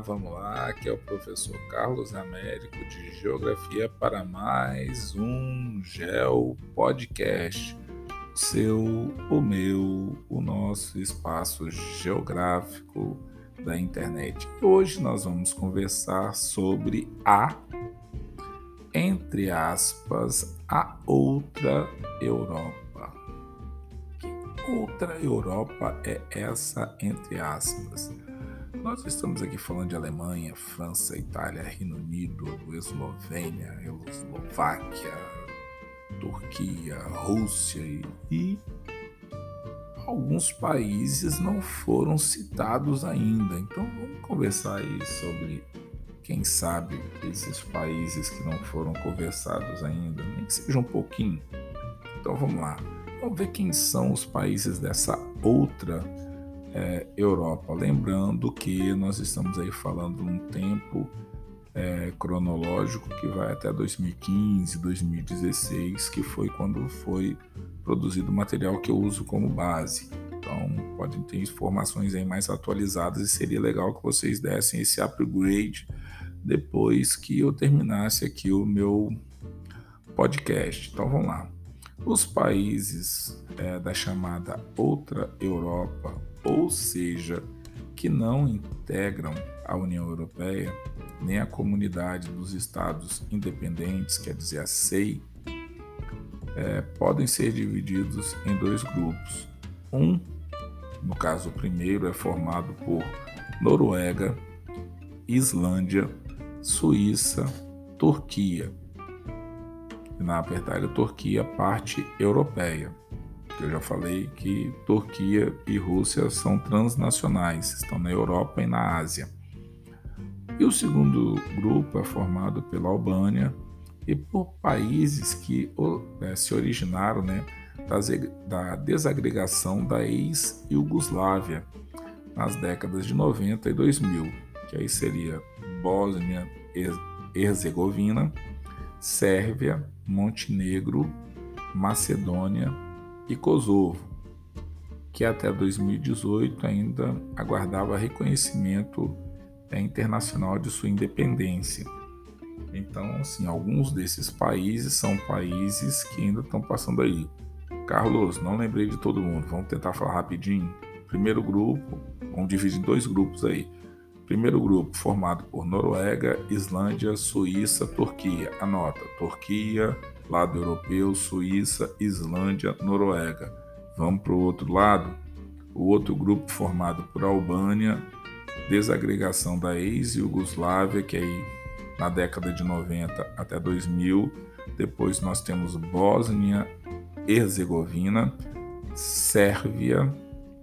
vamos lá. Aqui é o professor Carlos Américo de Geografia para mais um Geo Podcast. O seu, o meu, o nosso espaço geográfico da internet. Hoje nós vamos conversar sobre a, entre aspas, a outra Europa. Que outra Europa é essa, entre aspas? Nós estamos aqui falando de Alemanha, França, Itália, Reino Unido, Eslovênia, Eslováquia, Turquia, Rússia e, e alguns países não foram citados ainda. Então vamos conversar aí sobre quem sabe esses países que não foram conversados ainda, nem que seja um pouquinho. Então vamos lá. Vamos ver quem são os países dessa outra é, Europa. Lembrando que nós estamos aí falando um tempo é, cronológico que vai até 2015, 2016, que foi quando foi produzido o material que eu uso como base. Então, podem ter informações aí mais atualizadas e seria legal que vocês dessem esse upgrade depois que eu terminasse aqui o meu podcast. Então, vamos lá. Os países é, da chamada Outra Europa, ou seja, que não integram a União Europeia, nem a Comunidade dos Estados Independentes, quer dizer, a CEI, é, podem ser divididos em dois grupos. Um, no caso o primeiro, é formado por Noruega, Islândia, Suíça, Turquia na verdade, a Turquia parte europeia. Eu já falei que Turquia e Rússia são transnacionais, estão na Europa e na Ásia. E o segundo grupo é formado pela Albânia e por países que é, se originaram né, da desagregação da ex-Yugoslávia nas décadas de 90 e 2000, que aí seria Bósnia e Herzegovina, Sérvia, Montenegro, Macedônia e Kosovo, que até 2018 ainda aguardava reconhecimento internacional de sua independência. Então, assim, alguns desses países são países que ainda estão passando aí. Carlos, não lembrei de todo mundo, vamos tentar falar rapidinho. Primeiro grupo, vamos dividir em dois grupos aí. Primeiro grupo formado por Noruega, Islândia, Suíça, Turquia. Anota: Turquia, lado europeu, Suíça, Islândia, Noruega. Vamos para o outro lado. O outro grupo formado por Albânia, desagregação da ex-Yugoslávia, que aí na década de 90 até 2000. Depois nós temos Bósnia, Herzegovina, Sérvia,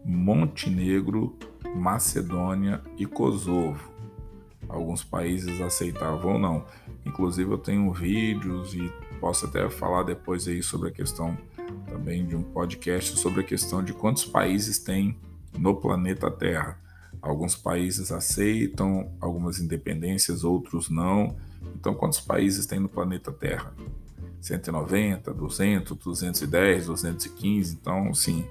Montenegro, Macedônia e Kosovo. Alguns países aceitavam ou não. Inclusive eu tenho vídeos e posso até falar depois aí sobre a questão também de um podcast sobre a questão de quantos países tem no planeta Terra. Alguns países aceitam algumas independências, outros não. Então, quantos países tem no planeta Terra? 190, 200, 210, 215. Então, sim,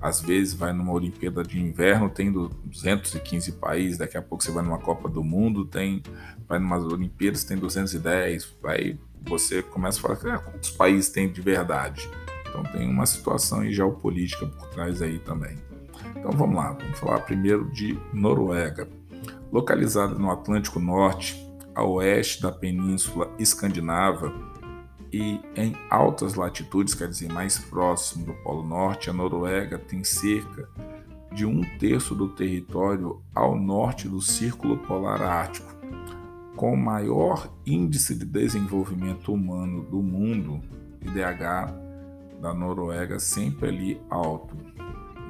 às vezes vai numa Olimpíada de Inverno, tem 215 países, daqui a pouco você vai numa Copa do Mundo, tem vai numa Olimpíadas, tem 210, aí você começa a falar, ah, quantos países tem de verdade? Então tem uma situação geopolítica por trás aí também. Então vamos lá, vamos falar primeiro de Noruega. Localizada no Atlântico Norte, a oeste da Península Escandinava, e em altas latitudes, quer dizer, mais próximo do Polo Norte, a Noruega tem cerca de um terço do território ao norte do Círculo Polar Ártico, com o maior índice de desenvolvimento humano do mundo, IDH da Noruega sempre ali alto.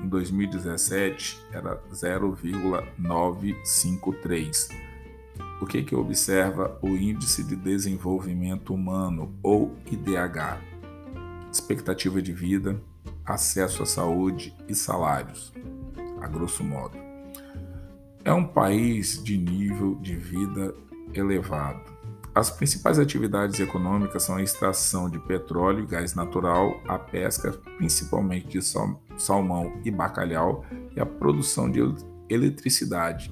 Em 2017 era 0,953 o que, que observa o Índice de Desenvolvimento Humano, ou IDH? Expectativa de vida, acesso à saúde e salários, a grosso modo. É um país de nível de vida elevado. As principais atividades econômicas são a extração de petróleo e gás natural, a pesca, principalmente de salmão e bacalhau, e a produção de eletricidade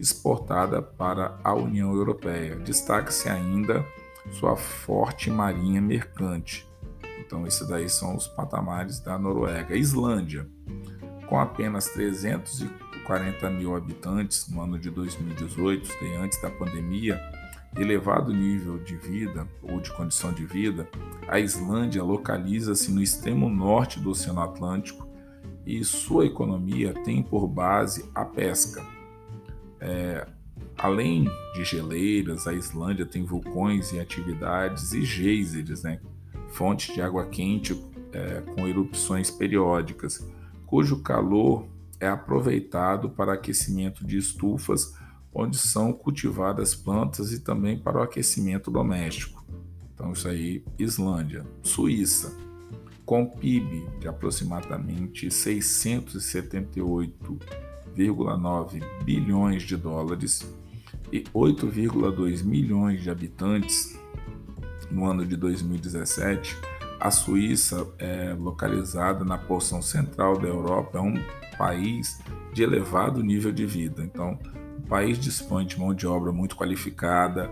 exportada para a União Europeia. Destaca-se ainda sua forte marinha mercante. Então, esses daí são os patamares da Noruega. Islândia, com apenas 340 mil habitantes no ano de 2018, antes da pandemia, elevado nível de vida ou de condição de vida, a Islândia localiza-se no extremo norte do Oceano Atlântico e sua economia tem por base a pesca. É, além de geleiras, a Islândia tem vulcões e atividades e geysers, né? fontes de água quente é, com erupções periódicas, cujo calor é aproveitado para aquecimento de estufas onde são cultivadas plantas e também para o aquecimento doméstico. Então, isso aí, Islândia. Suíça, com PIB de aproximadamente 678,9 bilhões de dólares e 8,2 milhões de habitantes no ano de 2017, a Suíça é localizada na porção central da Europa, é um país de elevado nível de vida. Então, o país dispõe de mão de obra muito qualificada,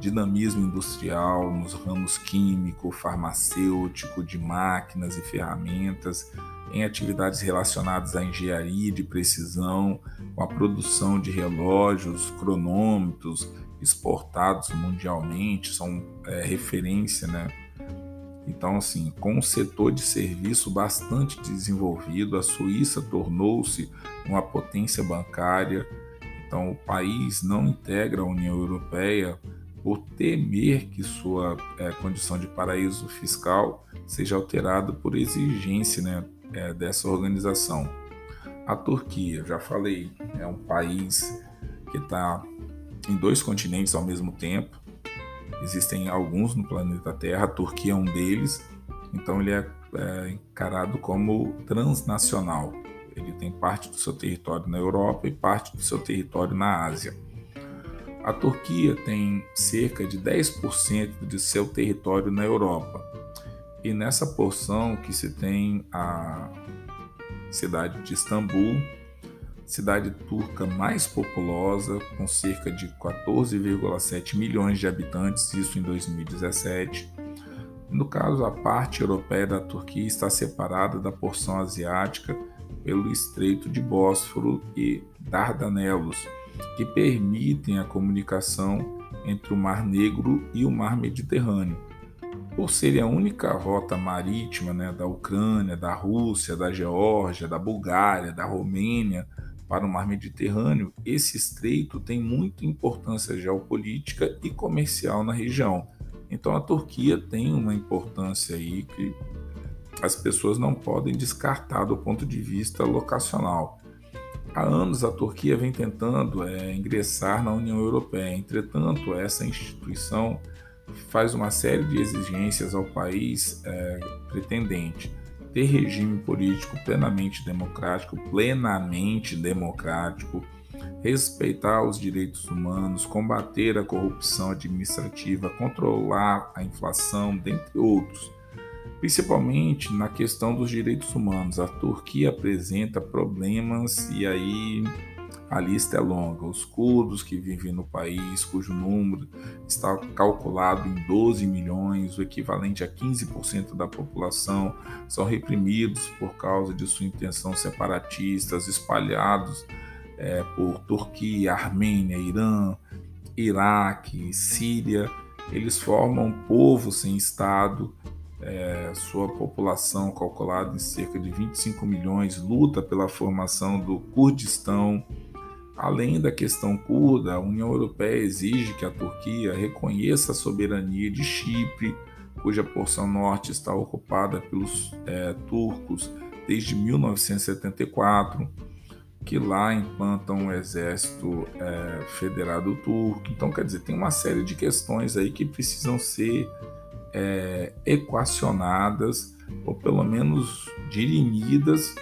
dinamismo industrial nos ramos químico, farmacêutico, de máquinas e ferramentas, em atividades relacionadas à engenharia de precisão, com a produção de relógios, cronômetros exportados mundialmente, são é, referência, né? Então, assim, com um setor de serviço bastante desenvolvido, a Suíça tornou-se uma potência bancária então, o país não integra a União Europeia por temer que sua é, condição de paraíso fiscal seja alterada por exigência né, é, dessa organização. A Turquia, já falei, é um país que está em dois continentes ao mesmo tempo. Existem alguns no planeta Terra, a Turquia é um deles, então ele é, é encarado como transnacional. Ele tem parte do seu território na Europa e parte do seu território na Ásia. A Turquia tem cerca de 10% de seu território na Europa. E nessa porção que se tem a cidade de Istambul, cidade turca mais populosa, com cerca de 14,7 milhões de habitantes, isso em 2017. No caso, a parte europeia da Turquia está separada da porção asiática pelo Estreito de Bósforo e Dardanelos, que permitem a comunicação entre o Mar Negro e o Mar Mediterrâneo. Por ser a única rota marítima né, da Ucrânia, da Rússia, da Geórgia, da Bulgária, da Romênia para o Mar Mediterrâneo, esse estreito tem muita importância geopolítica e comercial na região. Então a Turquia tem uma importância aí que as pessoas não podem descartar do ponto de vista locacional. Há anos a Turquia vem tentando é, ingressar na União Europeia, entretanto, essa instituição faz uma série de exigências ao país é, pretendente. Ter regime político plenamente democrático, plenamente democrático, respeitar os direitos humanos, combater a corrupção administrativa, controlar a inflação, dentre outros principalmente na questão dos direitos humanos. A Turquia apresenta problemas e aí a lista é longa. Os curdos que vivem no país, cujo número está calculado em 12 milhões, o equivalente a 15% da população, são reprimidos por causa de sua intenção separatistas, espalhados é, por Turquia, Armênia, Irã, Iraque, Síria. Eles formam um povo sem Estado é, sua população calculada em cerca de 25 milhões, luta pela formação do Kurdistão. Além da questão curda, a União Europeia exige que a Turquia reconheça a soberania de Chipre, cuja porção norte está ocupada pelos é, turcos desde 1974, que lá implantam o exército é, federado turco. Então, quer dizer, tem uma série de questões aí que precisam ser é, equacionadas ou pelo menos dirimidas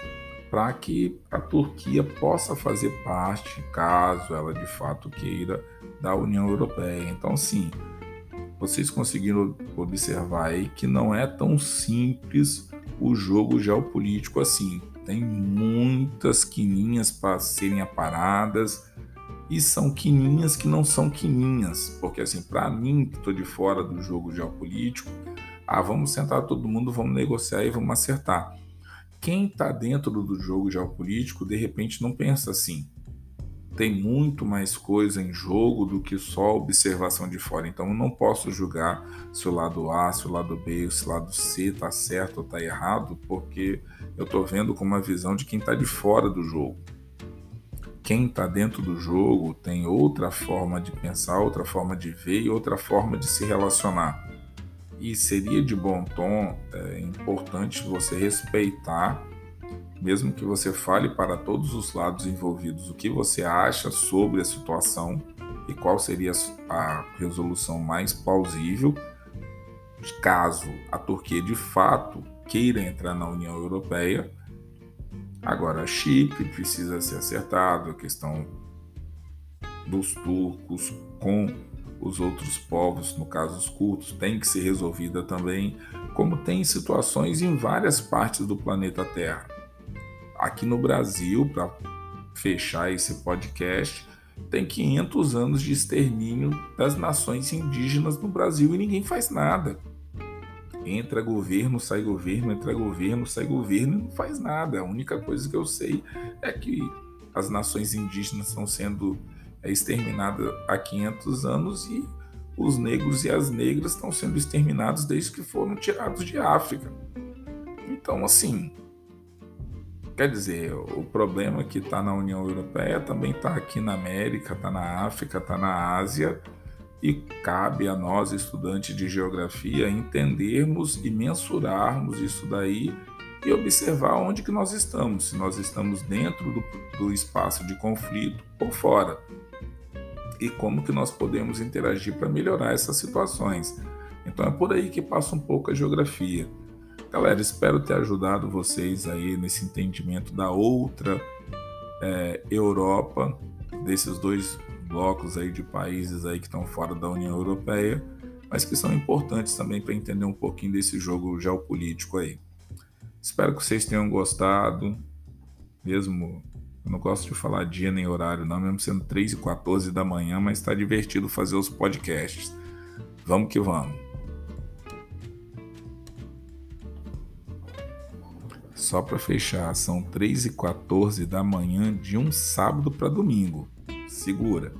para que a Turquia possa fazer parte, caso ela de fato queira, da União Europeia. Então, sim, vocês conseguiram observar aí que não é tão simples o jogo geopolítico assim. Tem muitas quininhas para serem aparadas e são quininhas que não são quininhas, porque assim, para mim, que estou de fora do jogo geopolítico, ah, vamos sentar todo mundo, vamos negociar e vamos acertar. Quem está dentro do jogo geopolítico, de repente, não pensa assim. Tem muito mais coisa em jogo do que só observação de fora. Então, eu não posso julgar se o lado A, se o lado B, se o lado C está certo ou está errado, porque eu estou vendo com uma visão de quem está de fora do jogo quem está dentro do jogo tem outra forma de pensar, outra forma de ver e outra forma de se relacionar. E seria de bom tom, é importante você respeitar, mesmo que você fale para todos os lados envolvidos o que você acha sobre a situação e qual seria a resolução mais plausível, caso a Turquia de fato queira entrar na União Europeia. Agora, Chipre precisa ser acertado, a questão dos turcos com os outros povos, no caso os curtos, tem que ser resolvida também, como tem situações em várias partes do planeta Terra. Aqui no Brasil, para fechar esse podcast, tem 500 anos de extermínio das nações indígenas no Brasil e ninguém faz nada. Entra governo, sai governo, entra governo, sai governo e não faz nada. A única coisa que eu sei é que as nações indígenas estão sendo é, exterminadas há 500 anos e os negros e as negras estão sendo exterminados desde que foram tirados de África. Então, assim, quer dizer, o problema que está na União Europeia também está aqui na América, está na África, está na Ásia e cabe a nós, estudantes de geografia, entendermos e mensurarmos isso daí e observar onde que nós estamos, se nós estamos dentro do, do espaço de conflito ou fora, e como que nós podemos interagir para melhorar essas situações. Então é por aí que passa um pouco a geografia. Galera, espero ter ajudado vocês aí nesse entendimento da outra é, Europa, desses dois blocos aí de países aí que estão fora da União Europeia, mas que são importantes também para entender um pouquinho desse jogo geopolítico aí. Espero que vocês tenham gostado, mesmo eu não gosto de falar dia nem horário, não, mesmo sendo 3 e 14 da manhã, mas está divertido fazer os podcasts. Vamos que vamos. Só para fechar, são 3 e 14 da manhã de um sábado para domingo. Segura.